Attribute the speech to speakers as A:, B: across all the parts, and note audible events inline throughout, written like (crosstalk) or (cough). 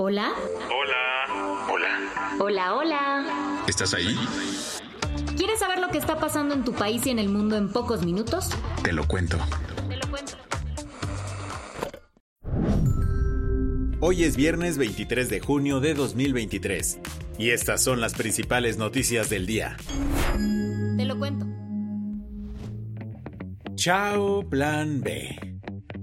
A: Hola.
B: Hola. Hola.
A: Hola, hola.
B: ¿Estás ahí?
A: ¿Quieres saber lo que está pasando en tu país y en el mundo en pocos minutos?
B: Te lo cuento.
A: Te lo cuento.
C: Hoy es viernes 23 de junio de 2023 y estas son las principales noticias del día.
A: Te lo cuento.
C: Chao Plan B.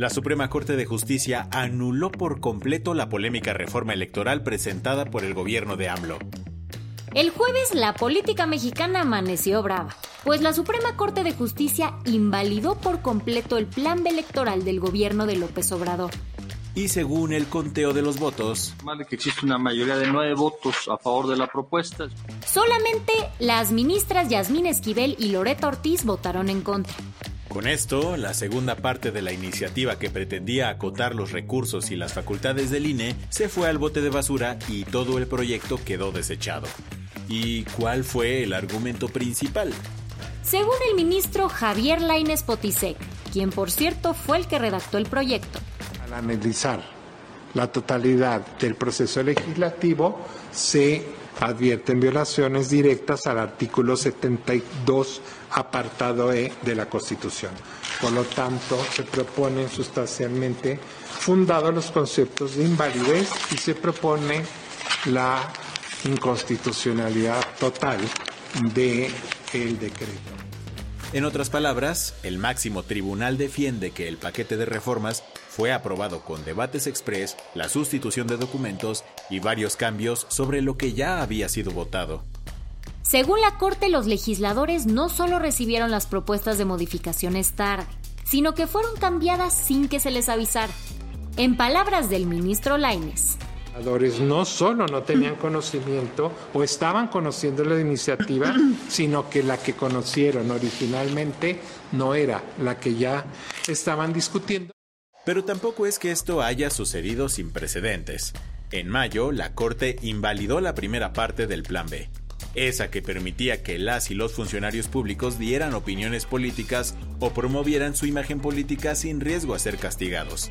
C: La Suprema Corte de Justicia anuló por completo la polémica reforma electoral presentada por el gobierno de AMLO.
A: El jueves la política mexicana amaneció brava, pues la Suprema Corte de Justicia invalidó por completo el plan electoral del gobierno de López Obrador.
C: Y según el conteo de los votos,
D: más de que existe una mayoría de nueve votos a favor de la propuesta.
A: Solamente las ministras Yasmín Esquivel y Loreta Ortiz votaron en contra.
C: Con esto, la segunda parte de la iniciativa que pretendía acotar los recursos y las facultades del INE se fue al bote de basura y todo el proyecto quedó desechado. ¿Y cuál fue el argumento principal?
A: Según el ministro Javier Lainez Potisek, quien por cierto fue el que redactó el proyecto.
E: Al analizar la totalidad del proceso legislativo, se advierten violaciones directas al artículo 72, apartado E de la Constitución. Por lo tanto, se proponen sustancialmente fundados los conceptos de invalidez y se propone la inconstitucionalidad total del el decreto.
C: En otras palabras, el máximo tribunal defiende que el paquete de reformas fue aprobado con debates express, la sustitución de documentos y varios cambios sobre lo que ya había sido votado.
A: Según la Corte, los legisladores no solo recibieron las propuestas de modificaciones tarde, sino que fueron cambiadas sin que se les avisara. En palabras del ministro Laines,
E: no solo no tenían conocimiento o estaban conociendo la iniciativa, (clears throat) sino que la que conocieron originalmente no era la que ya estaban discutiendo.
C: Pero tampoco es que esto haya sucedido sin precedentes. En mayo, la Corte invalidó la primera parte del Plan B, esa que permitía que las y los funcionarios públicos dieran opiniones políticas o promovieran su imagen política sin riesgo a ser castigados.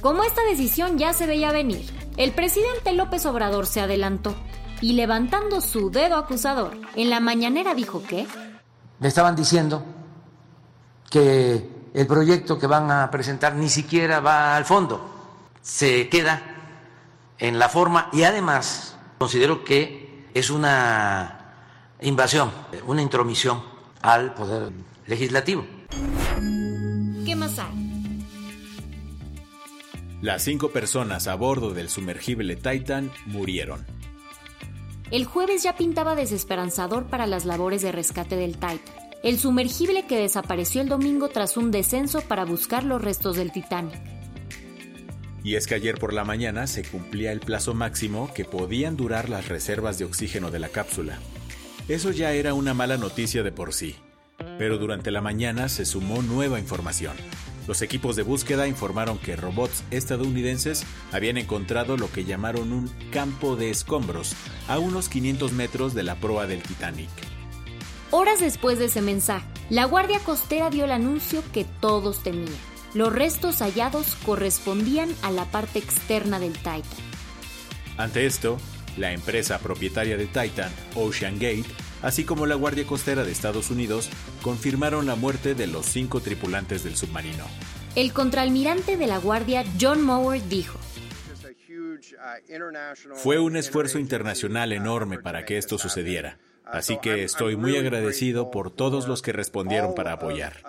A: Como esta decisión ya se veía venir, el presidente López Obrador se adelantó y levantando su dedo acusador, en la mañanera dijo que...
F: Me estaban diciendo que el proyecto que van a presentar ni siquiera va al fondo, se queda en la forma y además considero que es una invasión, una intromisión al poder legislativo.
A: ¿Qué más hay?
C: Las cinco personas a bordo del sumergible Titan murieron.
A: El jueves ya pintaba desesperanzador para las labores de rescate del Titan, el sumergible que desapareció el domingo tras un descenso para buscar los restos del Titanic.
C: Y es que ayer por la mañana se cumplía el plazo máximo que podían durar las reservas de oxígeno de la cápsula. Eso ya era una mala noticia de por sí, pero durante la mañana se sumó nueva información. Los equipos de búsqueda informaron que robots estadounidenses habían encontrado lo que llamaron un campo de escombros a unos 500 metros de la proa del Titanic.
A: Horas después de ese mensaje, la Guardia Costera dio el anuncio que todos temían. Los restos hallados correspondían a la parte externa del Titan.
C: Ante esto, la empresa propietaria de Titan, Ocean Gate, así como la Guardia Costera de Estados Unidos, confirmaron la muerte de los cinco tripulantes del submarino.
A: El contraalmirante de la Guardia John Mower dijo,
C: Fue un esfuerzo internacional enorme para que esto sucediera. Así que estoy muy agradecido por todos los que respondieron para apoyar.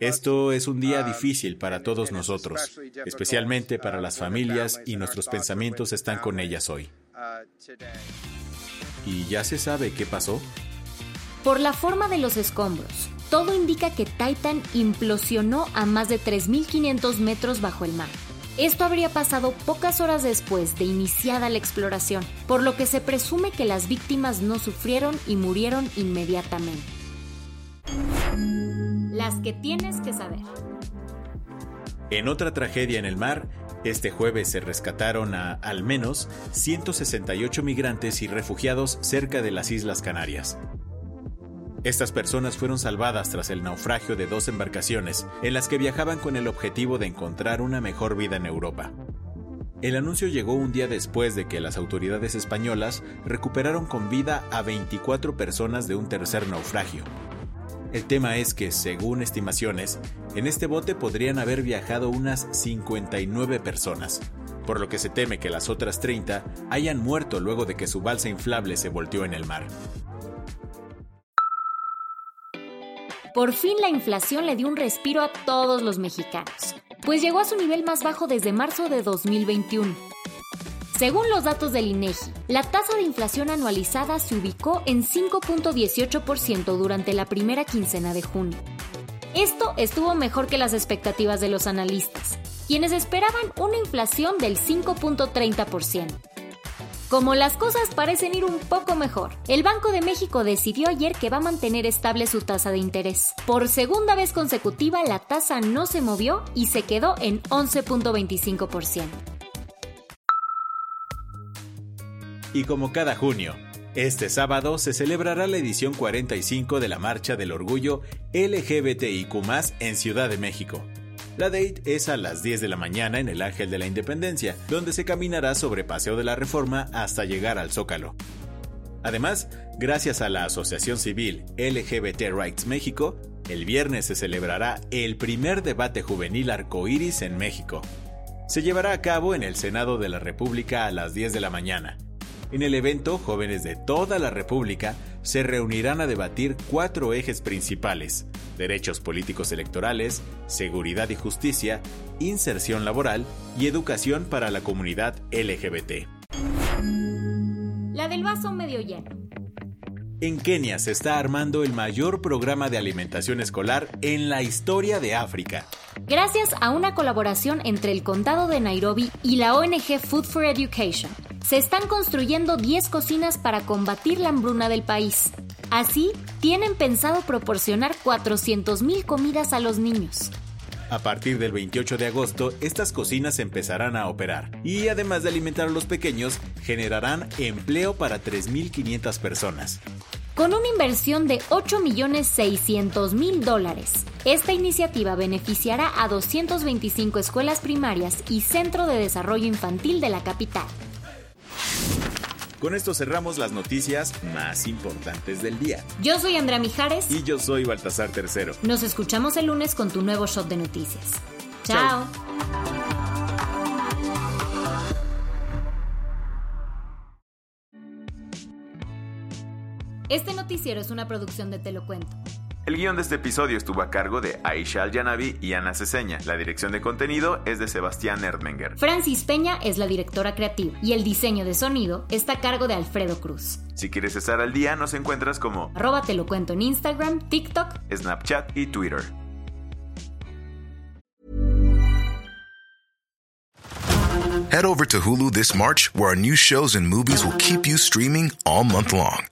C: Esto es un día difícil para todos nosotros, especialmente para las familias y nuestros pensamientos están con ellas hoy. ¿Y ya se sabe qué pasó?
A: Por la forma de los escombros, todo indica que Titan implosionó a más de 3.500 metros bajo el mar. Esto habría pasado pocas horas después de iniciada la exploración, por lo que se presume que las víctimas no sufrieron y murieron inmediatamente. Las que tienes que saber.
C: En otra tragedia en el mar, este jueves se rescataron a al menos 168 migrantes y refugiados cerca de las Islas Canarias. Estas personas fueron salvadas tras el naufragio de dos embarcaciones en las que viajaban con el objetivo de encontrar una mejor vida en Europa. El anuncio llegó un día después de que las autoridades españolas recuperaron con vida a 24 personas de un tercer naufragio. El tema es que, según estimaciones, en este bote podrían haber viajado unas 59 personas, por lo que se teme que las otras 30 hayan muerto luego de que su balsa inflable se volteó en el mar.
A: Por fin la inflación le dio un respiro a todos los mexicanos, pues llegó a su nivel más bajo desde marzo de 2021. Según los datos del INEGI, la tasa de inflación anualizada se ubicó en 5.18% durante la primera quincena de junio. Esto estuvo mejor que las expectativas de los analistas, quienes esperaban una inflación del 5.30%. Como las cosas parecen ir un poco mejor, el Banco de México decidió ayer que va a mantener estable su tasa de interés. Por segunda vez consecutiva, la tasa no se movió y se quedó en 11.25%.
C: Y como cada junio, este sábado se celebrará la edición 45 de la Marcha del Orgullo LGBTIQ en Ciudad de México. La date es a las 10 de la mañana en el Ángel de la Independencia, donde se caminará sobre Paseo de la Reforma hasta llegar al Zócalo. Además, gracias a la Asociación Civil LGBT Rights México, el viernes se celebrará el primer debate juvenil arcoíris en México. Se llevará a cabo en el Senado de la República a las 10 de la mañana. En el evento, jóvenes de toda la República se reunirán a debatir cuatro ejes principales, derechos políticos electorales, seguridad y justicia, inserción laboral y educación para la comunidad LGBT.
A: La del vaso medio lleno.
C: En Kenia se está armando el mayor programa de alimentación escolar en la historia de África.
A: Gracias a una colaboración entre el condado de Nairobi y la ONG Food for Education, se están construyendo 10 cocinas para combatir la hambruna del país. Así, tienen pensado proporcionar 400.000 comidas a los niños.
C: A partir del 28 de agosto, estas cocinas empezarán a operar y además de alimentar a los pequeños, generarán empleo para 3.500 personas.
A: Con una inversión de 8.600.000 dólares, esta iniciativa beneficiará a 225 escuelas primarias y centro de desarrollo infantil de la capital.
C: Con esto cerramos las noticias más importantes del día.
A: Yo soy Andrea Mijares.
C: Y yo soy Baltasar Tercero.
A: Nos escuchamos el lunes con tu nuevo shot de noticias. Chao. Este noticiero es una producción de Te lo cuento.
C: El guion de este episodio estuvo a cargo de Aisha Al-Yanabi y Ana Ceseña. La dirección de contenido es de Sebastián Erdmenger.
A: Francis Peña es la directora creativa y el diseño de sonido está a cargo de Alfredo Cruz.
C: Si quieres estar al día, nos encuentras como
A: arroba te lo cuento en Instagram, TikTok,
C: Snapchat y Twitter.
G: Head over to Hulu this March, where our new shows and movies will keep you streaming all month long.